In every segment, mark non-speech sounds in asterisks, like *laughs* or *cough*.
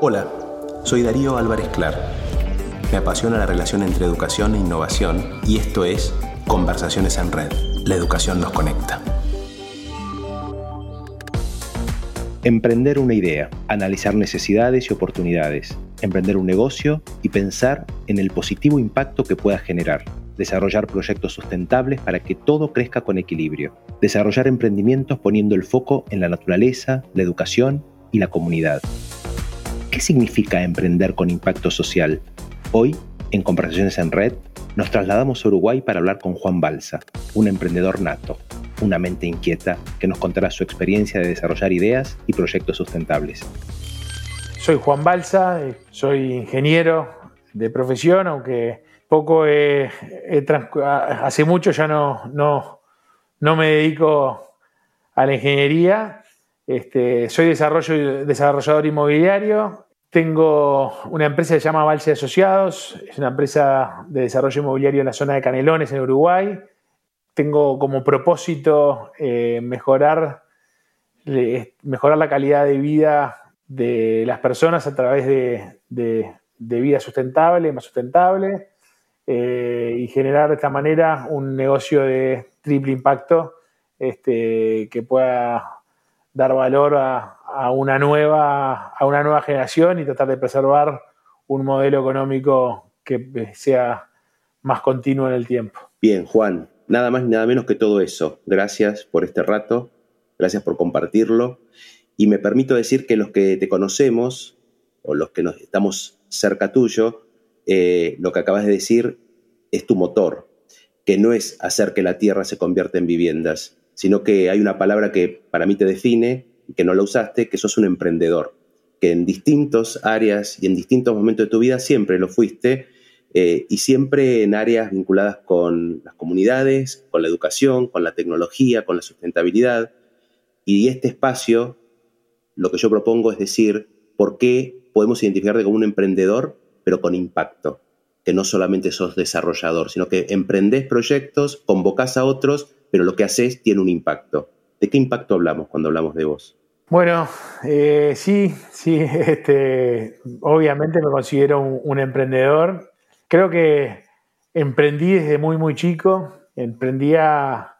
Hola, soy Darío Álvarez Clar. Me apasiona la relación entre educación e innovación y esto es Conversaciones en Red. La educación nos conecta. Emprender una idea, analizar necesidades y oportunidades, emprender un negocio y pensar en el positivo impacto que pueda generar desarrollar proyectos sustentables para que todo crezca con equilibrio, desarrollar emprendimientos poniendo el foco en la naturaleza, la educación y la comunidad. ¿Qué significa emprender con impacto social? Hoy, en Conversaciones en Red, nos trasladamos a Uruguay para hablar con Juan Balsa, un emprendedor nato, una mente inquieta que nos contará su experiencia de desarrollar ideas y proyectos sustentables. Soy Juan Balsa, soy ingeniero de profesión, aunque poco hace mucho ya no, no, no, me dedico a la ingeniería. Este, soy desarrollo, desarrollador inmobiliario. Tengo una empresa que se llama Valse Asociados, es una empresa de desarrollo inmobiliario en la zona de Canelones, en Uruguay. Tengo como propósito eh, mejorar, mejorar la calidad de vida de las personas a través de, de, de vida sustentable, más sustentable. Eh, y generar de esta manera un negocio de triple impacto este, que pueda dar valor a, una nueva, a una nueva generación y tratar de preservar un modelo económico que sea más continuo en el tiempo. Bien, Juan, nada más ni nada menos que todo eso. Gracias por este rato, gracias por compartirlo. Y me permito decir que los que te conocemos, o los que estamos cerca tuyo, eh, lo que acabas de decir es tu motor, que no es hacer que la tierra se convierta en viviendas, sino que hay una palabra que para mí te define, que no la usaste, que sos un emprendedor, que en distintas áreas y en distintos momentos de tu vida siempre lo fuiste, eh, y siempre en áreas vinculadas con las comunidades, con la educación, con la tecnología, con la sustentabilidad. Y este espacio, lo que yo propongo es decir, ¿por qué podemos identificarte como un emprendedor, pero con impacto? que no solamente sos desarrollador, sino que emprendés proyectos, convocás a otros, pero lo que haces tiene un impacto. ¿De qué impacto hablamos cuando hablamos de vos? Bueno, eh, sí, sí, *laughs* este, obviamente me considero un, emprendedor. Creo que emprendí desde muy, muy chico. Emprendía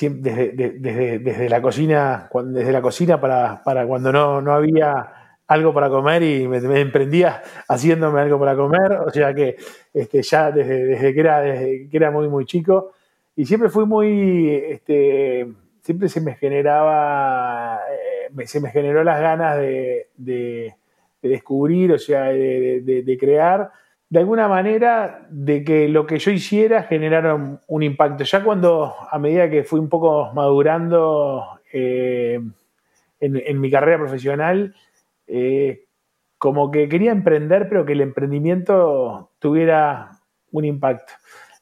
desde, desde, la cocina, desde la cocina para, para cuando no, no había algo para comer y me, emprendía haciéndome algo para comer, o sea que este, ya desde, que era, que era muy, muy chico, y siempre fui muy, este, siempre se me generaba, eh, se me generó las ganas de, descubrir, o sea, de, crear, de alguna manera, de que lo que yo hiciera generara un, impacto. Ya cuando, a medida que fui un poco madurando eh, en mi carrera profesional, eh, como que quería emprender, pero que el emprendimiento tuviera un impacto.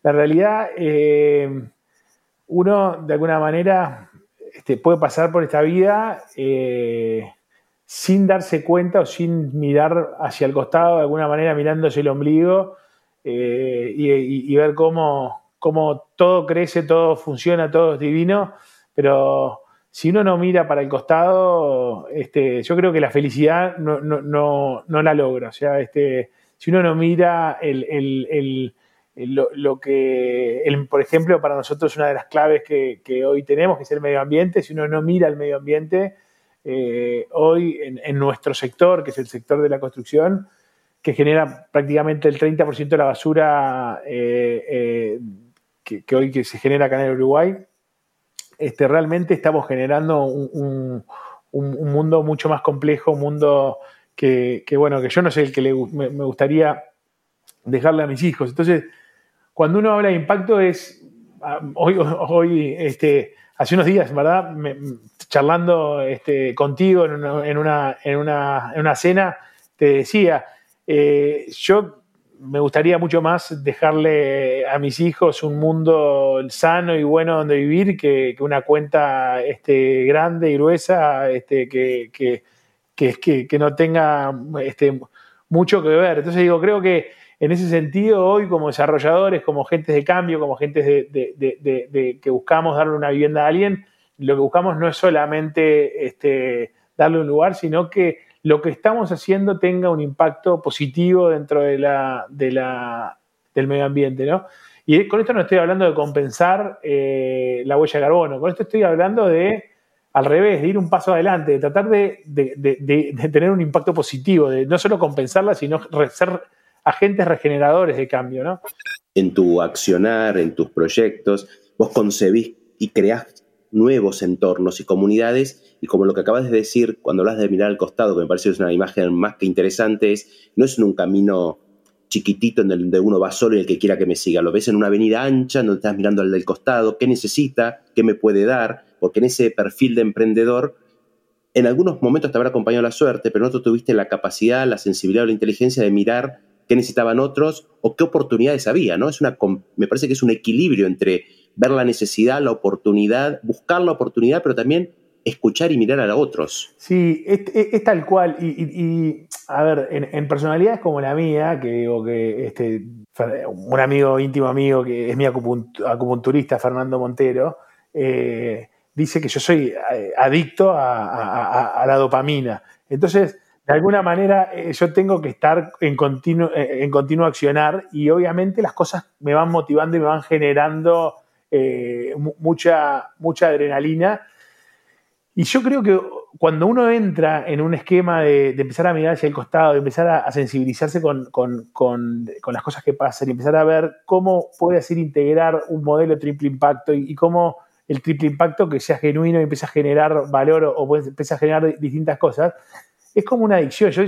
La realidad, eh, uno de alguna manera este, puede pasar por esta vida eh, sin darse cuenta o sin mirar hacia el costado, de alguna manera mirándose el ombligo y, ver cómo, cómo todo crece, todo funciona, todo es divino, pero si uno no mira para el costado, este, yo creo que la felicidad no, no, no, no la logra. O sea, este, si uno no mira el, el, lo, que, por ejemplo, para nosotros una de las claves que, hoy tenemos, que es el medio ambiente, si uno no mira el medio ambiente, eh, hoy en, nuestro sector, que es el sector de la construcción, que genera prácticamente el 30% de la basura eh, eh, que, hoy que se genera acá en el Uruguay, este, realmente estamos generando un, mundo mucho más complejo, un mundo que, bueno, que yo no sé el que me, gustaría dejarle a mis hijos. Entonces, cuando uno habla de impacto es, ah, hoy, hoy este, hace unos días, ¿verdad? charlando este, contigo en una, en, una, cena, te decía, eh, yo me gustaría mucho más dejarle a mis hijos un mundo sano y bueno donde vivir que, una cuenta este, grande y gruesa este, que, que, que, no tenga este, mucho que ver. Entonces digo, creo que en ese sentido hoy como desarrolladores, como gentes de cambio, como gentes de, que buscamos darle una vivienda a alguien, lo que buscamos no es solamente este, darle un lugar, sino que lo que estamos haciendo tenga un impacto positivo dentro de la, de la, del medio ambiente, ¿no? Y con esto no estoy hablando de compensar eh, la huella de carbono, con esto estoy hablando de, al revés, de ir un paso adelante, de tratar de, de tener un impacto positivo, de no solo compensarla, sino ser agentes regeneradores de cambio, ¿no? En tu accionar, en tus proyectos, vos concebís y creás nuevos entornos y comunidades, y como lo que acabas de decir cuando hablas de mirar al costado, que me parece que es una imagen más que interesante, es, no es en un camino chiquitito en donde uno va solo y el que quiera que me siga, lo ves en una avenida ancha donde estás mirando al del costado, qué necesita, qué me puede dar, porque en ese perfil de emprendedor, en algunos momentos te habrá acompañado la suerte, pero no tú tuviste la capacidad, la sensibilidad o la inteligencia de mirar qué necesitaban otros o qué oportunidades había, ¿no? Es una, me parece que es un equilibrio entre ver la necesidad, la oportunidad, buscar la oportunidad, pero también escuchar y mirar a otros. Sí, es, tal cual. Y, a ver, en, personalidades como la mía, que digo que este, un amigo íntimo amigo que es mi acupunturista, Fernando Montero, eh, dice que yo soy eh, adicto a, la dopamina. Entonces, de alguna manera, eh, yo tengo que estar en continuo, en continuo accionar y obviamente las cosas me van motivando y me van generando eh, mucha, mucha adrenalina. Y yo creo que cuando uno entra en un esquema de, empezar a mirar hacia el costado, de empezar a, sensibilizarse con, las cosas que pasan y empezar a ver cómo puede hacer integrar un modelo triple impacto y, cómo el triple impacto que sea genuino y empieza a generar valor o, empieza a generar distintas cosas, es como una adicción. Yo,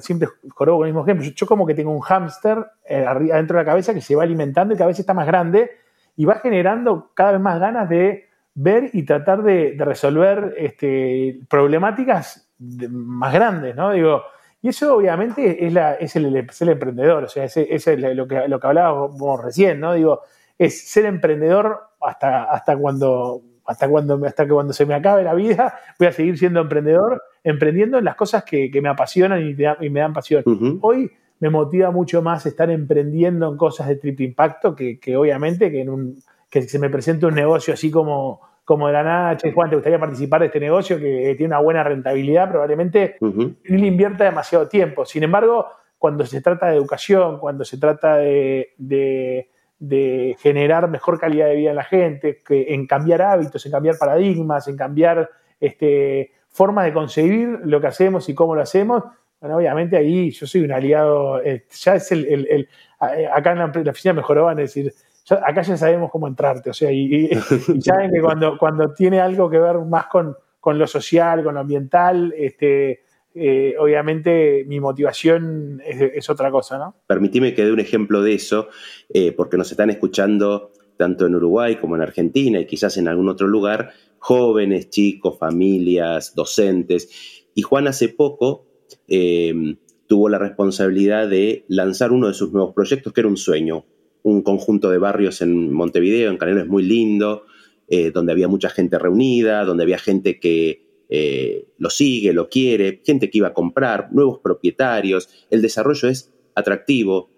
siempre jorobo con el mismo ejemplo. Yo, como que tengo un hámster eh, adentro de la cabeza que se va alimentando y cada vez está más grande y va generando cada vez más ganas de ver y tratar de, resolver este, problemáticas más grandes, ¿no? Digo, y eso obviamente es, la, es, el, emprendedor, o sea, es, es lo, que, lo que hablábamos recién, ¿no? Digo, es ser emprendedor hasta, hasta cuando hasta cuando, hasta que cuando se me acabe la vida, voy a seguir siendo emprendedor, emprendiendo en las cosas que, me apasionan y, me dan pasión. Hoy me motiva mucho más estar emprendiendo en cosas de triple impacto que, obviamente que, en un, que se me presente un negocio así como, como de la nada, Juan, ¿te gustaría participar de este negocio que tiene una buena rentabilidad? Probablemente no le invierta demasiado tiempo. Sin embargo, cuando se trata de educación, cuando se trata de, de, generar mejor calidad de vida en la gente, que, en cambiar hábitos, en cambiar paradigmas, en cambiar este, formas de concebir lo que hacemos y cómo lo hacemos, bueno, obviamente ahí yo soy un aliado, eh, ya es el, el, eh, acá en la, oficina mejoró, van a decir, acá ya sabemos cómo entrarte, o sea, y, *laughs* saben que cuando, cuando tiene algo que ver más con, con lo social, con lo ambiental, este, eh, obviamente mi motivación es, otra cosa, ¿no? Permitime que dé un ejemplo de eso, porque nos están escuchando tanto en Uruguay como en Argentina y quizás en algún otro lugar, jóvenes, chicos, familias, docentes. Y Juan hace poco Em, tuvo la responsabilidad de lanzar uno de sus nuevos proyectos, que era un sueño, un conjunto de barrios en Montevideo, en Canelones muy lindo, eh, donde había mucha gente reunida, donde había gente que eh, lo sigue, lo quiere, gente que iba a comprar, nuevos propietarios, el desarrollo es atractivo,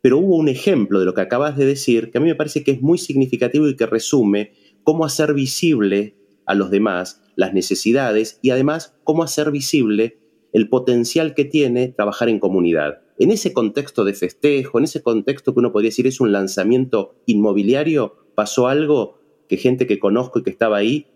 pero hubo un ejemplo de lo que acabas de decir que a mí me parece que es muy significativo y que resume cómo hacer visible a los demás las necesidades y además cómo hacer visible el potencial que tiene trabajar en comunidad. En ese contexto de festejo, en ese contexto que uno podría decir es un lanzamiento inmobiliario, pasó algo que gente que conozco y que estaba ahí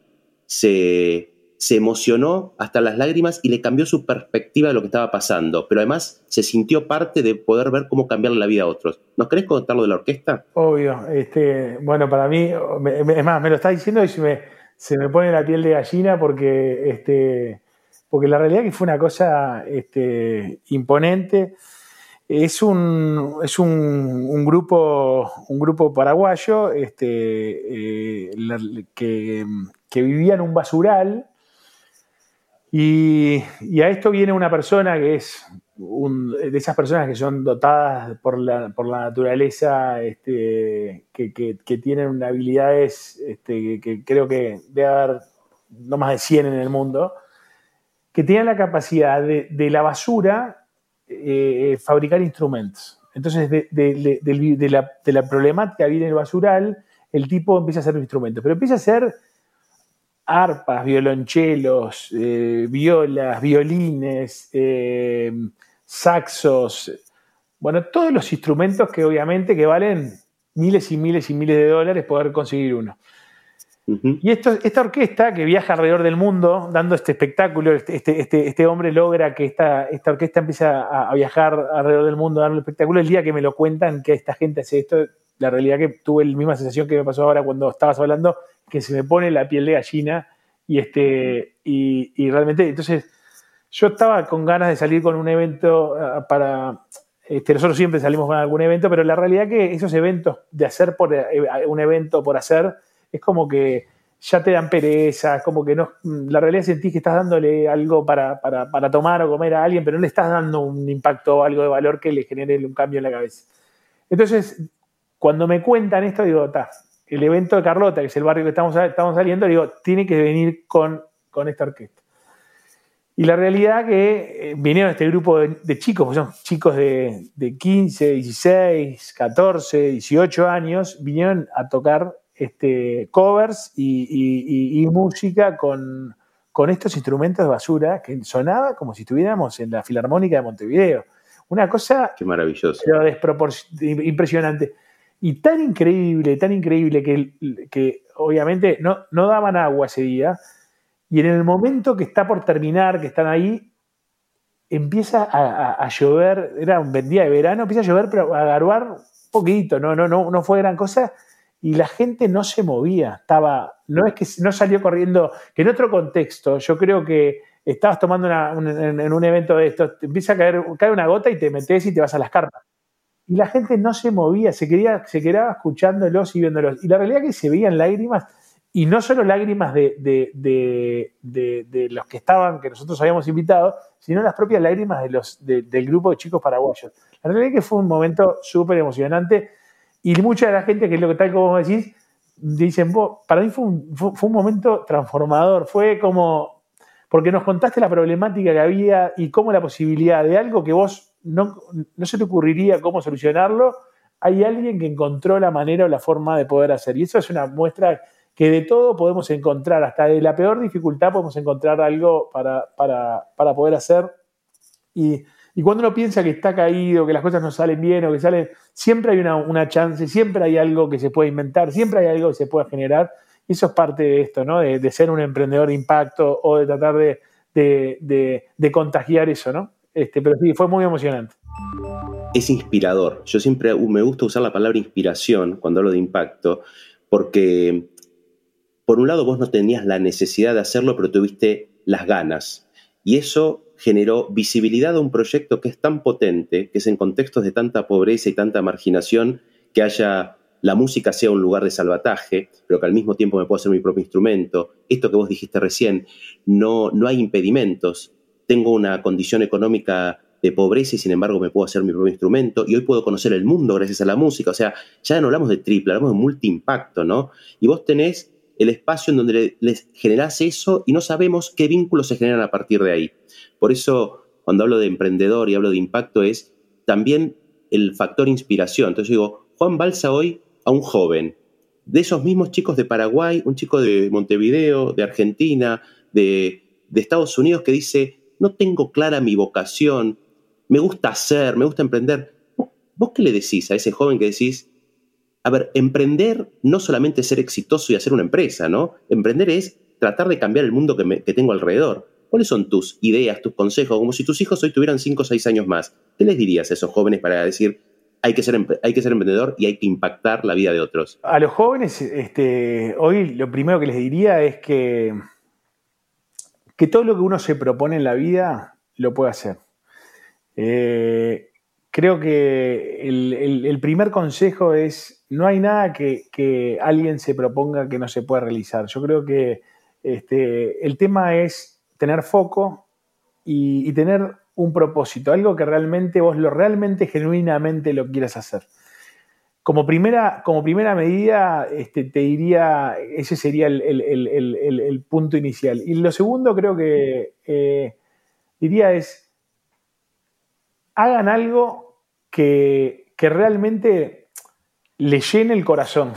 se, se emocionó hasta las lágrimas y le cambió su perspectiva de lo que estaba pasando, pero además se sintió parte de poder ver cómo cambiar la vida a otros. ¿Nos querés contar lo de la orquesta? Obvio, este, bueno, para mí, es más, me lo está diciendo y se me, se me pone la piel de gallina porque este, porque la realidad es que fue una cosa este, imponente. Es un, es un, grupo, un grupo paraguayo este, eh, que, vivía en un basural y, a esto viene una persona que es de esas personas que son dotadas por la, naturaleza, este, que, tienen habilidades que creo que debe haber no más de 100 en el mundo que tienen la capacidad de, la basura eh, fabricar instrumentos. Entonces, de, la, problemática viene el basural, el tipo empieza a hacer un instrumento, pero empieza a hacer arpas, violonchelos, eh, violas, violines, eh, saxos, bueno, todos los instrumentos que obviamente que valen miles y miles y miles de dólares poder conseguir uno. Y esto, esta orquesta que viaja alrededor del mundo dando este espectáculo, este, este, este, este hombre logra que esta, esta orquesta empiece a, viajar alrededor del mundo dando el espectáculo. El día que me lo cuentan que esta gente hace esto, la realidad que tuve la misma sensación que me pasó ahora cuando estabas hablando, que se me pone la piel de gallina y, este, y, y realmente, entonces, yo estaba con ganas de salir con un evento ah, para este, nosotros siempre salimos con algún evento, pero la realidad que esos eventos de hacer por eh, un evento por hacer es como que ya te dan pereza, como que no, la realidad sentís que estás dándole algo para, tomar o comer a alguien, pero no le estás dando un impacto o algo de valor que le genere un cambio en la cabeza. Entonces, cuando me cuentan esto, digo, está, el evento de Carlota, que es el barrio que estamos, estamos saliendo, digo, tiene que venir con, con esta orquesta. Y la realidad que eh, vinieron este grupo de, chicos, pues son chicos de, de, 15, 16, 14, 18 años, vinieron a tocar este, covers y, música con, estos instrumentos de basura que sonaba como si estuviéramos en la Filarmónica de Montevideo. Una cosa Qué maravilloso. impresionante. Y tan increíble, tan increíble que, obviamente no, no daban agua ese día. Y en el momento que está por terminar, que están ahí, empieza a, llover, era un día de verano, empieza a llover, pero a garuar un poquito, no, no, no, no fue gran cosa. Y la gente no se movía, estaba, no es que no salió corriendo, que en otro contexto, yo creo que estabas tomando en, un evento de estos, empieza a caer, cae una gota y te metes y te vas a las carpas. Y la gente no se movía, se, quería, se quedaba escuchándolos y viéndolos. Y la realidad es que se veían lágrimas, y no solo lágrimas de, de, los que estaban, que nosotros habíamos invitado, sino las propias lágrimas de los, del grupo de chicos paraguayos. La realidad es que fue un momento súper emocionante y mucha de la gente, que es lo que tal como decís, dicen, para mí fue un, momento transformador, fue como, porque nos contaste la problemática que había y cómo la posibilidad de algo que vos no, se te ocurriría cómo solucionarlo, hay alguien que encontró la manera o la forma de poder hacer. Y eso es una muestra que de todo podemos encontrar, hasta de la peor dificultad podemos encontrar algo para, para, para poder hacer. Y cuando uno piensa que está caído, que las cosas no salen bien o que salen, siempre hay una, chance, siempre hay algo que se puede inventar, siempre hay algo que se puede generar. Y eso es parte de esto, ¿no? De, ser un emprendedor de impacto o de tratar de, contagiar eso, ¿no? Este, pero sí, fue muy emocionante. Es inspirador. Yo siempre me gusta usar la palabra inspiración cuando hablo de impacto, porque por un lado vos no tenías la necesidad de hacerlo, pero tuviste las ganas. Y eso generó visibilidad a un proyecto que es tan potente, que es en contextos de tanta pobreza y tanta marginación, que haya la música sea un lugar de salvataje, pero que al mismo tiempo me puedo hacer mi propio instrumento. Esto que vos dijiste recién, no, no hay impedimentos. Tengo una condición económica de pobreza y sin embargo me puedo hacer mi propio instrumento y hoy puedo conocer el mundo gracias a la música. O sea, ya no hablamos de triple, hablamos de multi-impacto, ¿no? Y vos tenés el espacio en donde les generás eso y no sabemos qué vínculos se generan a partir de ahí. Por eso, cuando hablo de emprendedor y hablo de impacto, es también el factor inspiración. Entonces digo, Juan Balsa hoy a un joven, de esos mismos chicos de Paraguay, un chico de Montevideo, de Argentina, de, Estados Unidos, que dice, no tengo clara mi vocación, me gusta hacer, me gusta emprender. ¿Vos qué le decís a ese joven que decís, a ver, emprender no solamente es ser exitoso y hacer una empresa, ¿no? Emprender es tratar de cambiar el mundo que, que tengo alrededor. ¿Cuáles son tus ideas, tus consejos? Como si tus hijos hoy tuvieran 5 o 6 años más. ¿Qué les dirías a esos jóvenes para decir, hay que, ser, hay que ser emprendedor y hay que impactar la vida de otros? A los jóvenes, este, hoy lo primero que les diría es que, que todo lo que uno se propone en la vida lo puede hacer. Eh, creo que el, primer consejo es, no hay nada que, alguien se proponga que no se pueda realizar. Yo creo que este, el tema es tener foco y, tener un propósito, algo que realmente vos lo realmente, genuinamente lo quieras hacer. Como primera, como primera medida, este, te diría, ese sería el, punto inicial. Y lo segundo creo que eh, diría es, hagan algo que, que realmente le llene el corazón.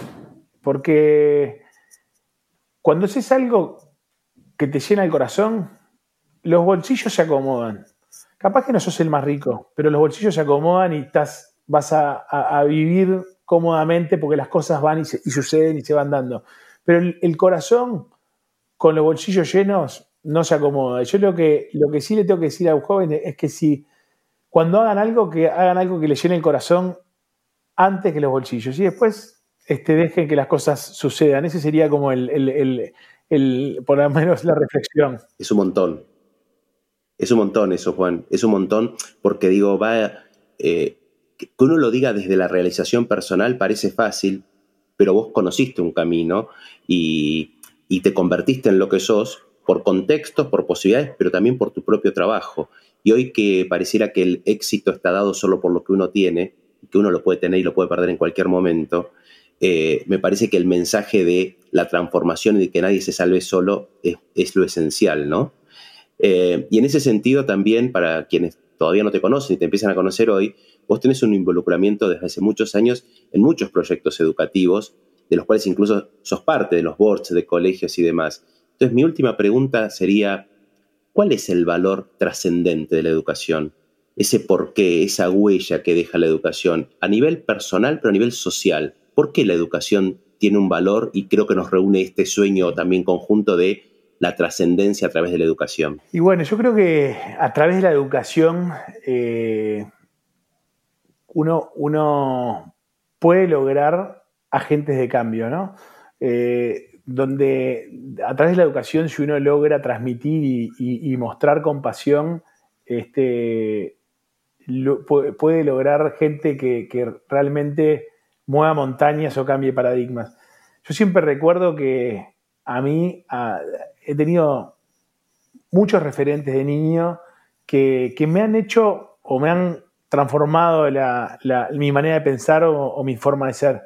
Porque cuando haces algo que te llena el corazón, los bolsillos se acomodan. Capaz que no sos el más rico, pero los bolsillos se acomodan y estás, vas a, vivir cómodamente porque las cosas van y, suceden y se van dando. Pero el, corazón con los bolsillos llenos no se acomoda. Yo lo que, lo que sí le tengo que decir a un joven es que si cuando hagan algo, que hagan algo que les llene el corazón antes que los bolsillos. Y después este, dejen que las cosas sucedan. Ese sería como el, el, por lo menos la reflexión. Es un montón. Es un montón eso, Juan. Es un montón porque digo, va, eh, que uno lo diga desde la realización personal parece fácil, pero vos conociste un camino y, y te convertiste en lo que sos por contextos, por posibilidades, pero también por tu propio trabajo. Y hoy que pareciera que el éxito está dado solo por lo que uno tiene, que uno lo puede tener y lo puede perder en cualquier momento, eh, me parece que el mensaje de la transformación y de que nadie se salve solo es, lo esencial, ¿no? Eh, y en ese sentido también, para quienes todavía no te conocen y te empiezan a conocer hoy, vos tenés un involucramiento desde hace muchos años en muchos proyectos educativos, de los cuales incluso sos parte de los boards de colegios y demás. Entonces, mi última pregunta sería, ¿cuál es el valor trascendente de la educación? Ese porqué, esa huella que deja la educación, a nivel personal, pero a nivel social. ¿Por qué la educación tiene un valor y creo que nos reúne este sueño también conjunto de la trascendencia a través de la educación? Y bueno, yo creo que a través de la educación eh, uno, uno, puede lograr agentes de cambio, ¿no? Eh, donde a través de la educación, si uno logra transmitir y, mostrar compasión, este, puede, lograr gente que, que realmente mueva montañas o cambie paradigmas. Yo siempre recuerdo que a mí he tenido muchos referentes de niño que, me han hecho o me han transformado mi manera de pensar o, mi forma de ser.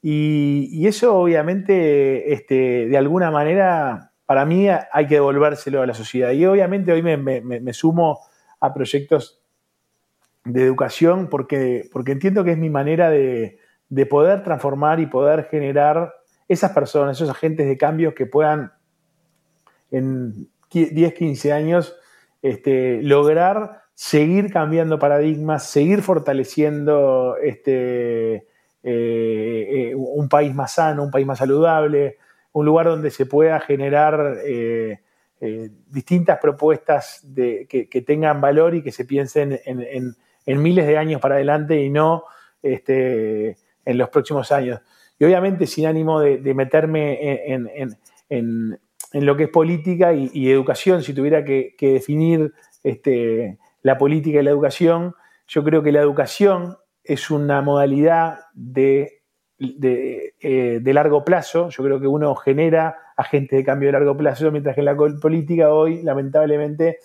Y, eso obviamente, este, de alguna manera, para mí hay que devolvérselo a la sociedad. Y obviamente hoy me, sumo a proyectos de educación porque, porque entiendo que es mi manera de, de poder transformar y poder generar esas personas, esos agentes de cambio que puedan en 10, 15 años este, lograr seguir cambiando paradigmas, seguir fortaleciendo este, eh, eh, un país más sano, un país más saludable, un lugar donde se pueda generar eh, distintas propuestas que, tengan valor y que se piensen en, miles de años para adelante y no este, en los próximos años. Y obviamente sin ánimo de, meterme en, lo que es política y, educación, si tuviera que, definir este, la política y la educación, yo creo que la educación es una modalidad de, de, eh, largo plazo. Yo creo que uno genera agentes de cambio de largo plazo, mientras que la política hoy, lamentablemente,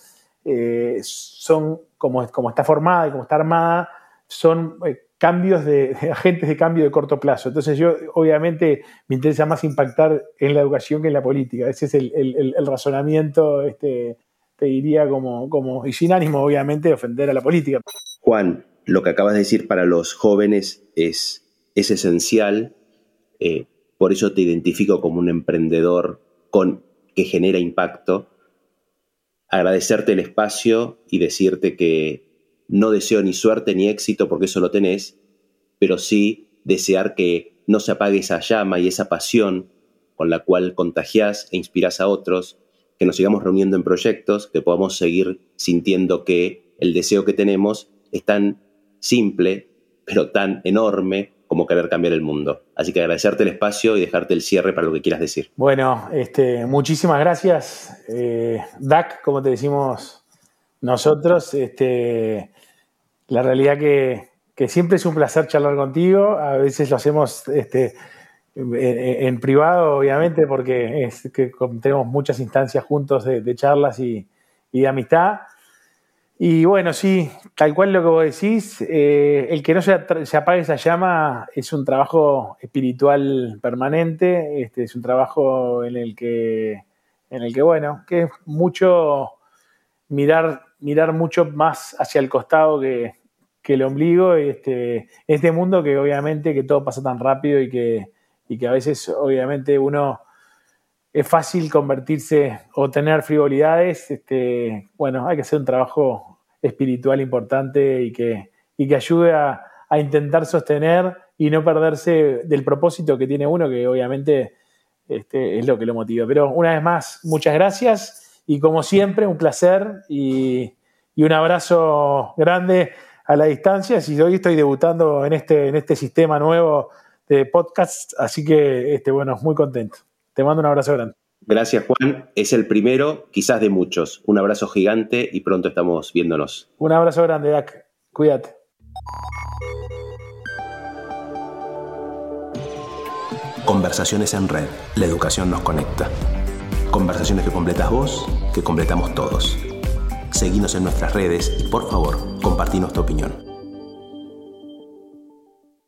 eh, son como, como está formada y como está armada, son eh, cambios de, agentes de cambio de corto plazo. Entonces yo obviamente me interesa más impactar en la educación que en la política. Ese es el, razonamiento, este, te diría, como, como, y sin ánimo obviamente de ofender a la política. Juan, lo que acabas de decir para los jóvenes es, es esencial, eh, por eso te identifico como un emprendedor con, que genera impacto. Agradecerte el espacio y decirte que no deseo ni suerte ni éxito porque eso lo tenés, pero sí desear que no se apague esa llama y esa pasión con la cual contagiás e inspirás a otros, que nos sigamos reuniendo en proyectos, que podamos seguir sintiendo que el deseo que tenemos es tan simple, pero tan enorme como querer cambiar el mundo. Así que agradecerte el espacio y dejarte el cierre para lo que quieras decir. Bueno, este, muchísimas gracias. Eh, DAC, como te decimos nosotros, este, la realidad que, que, siempre es un placer charlar contigo. A veces lo hacemos este, en, privado, obviamente, porque tenemos muchas instancias juntos de, charlas y, de amistad. Y bueno, sí, tal cual lo que vos decís, eh, el que no se, se, apague esa llama es un trabajo espiritual permanente, este, es un trabajo en el que, en el que bueno, que es mucho mirar mirar mucho más hacia el costado que, el ombligo, este, este mundo que obviamente que todo pasa tan rápido y que, que a veces obviamente uno es fácil convertirse o tener frivolidades. Este, bueno, hay que hacer un trabajo espiritual importante y que, y que ayude a, a intentar sostener y no perderse del propósito que tiene uno, que obviamente este, es lo que lo motiva. Pero una vez más, muchas gracias y como siempre, un placer y, un abrazo grande a la distancia. Si hoy estoy debutando en este, en este sistema nuevo de podcast, así que este, bueno, muy contento. Te mando un abrazo grande. Gracias, Juan. Es el primero, quizás de muchos. Un abrazo gigante y pronto estamos viéndonos. Un abrazo grande, Dak. Cuídate. Conversaciones en red. La educación nos conecta. Conversaciones que completas vos, que completamos todos. Seguinos en nuestras redes y por favor, compartí nuestra opinión.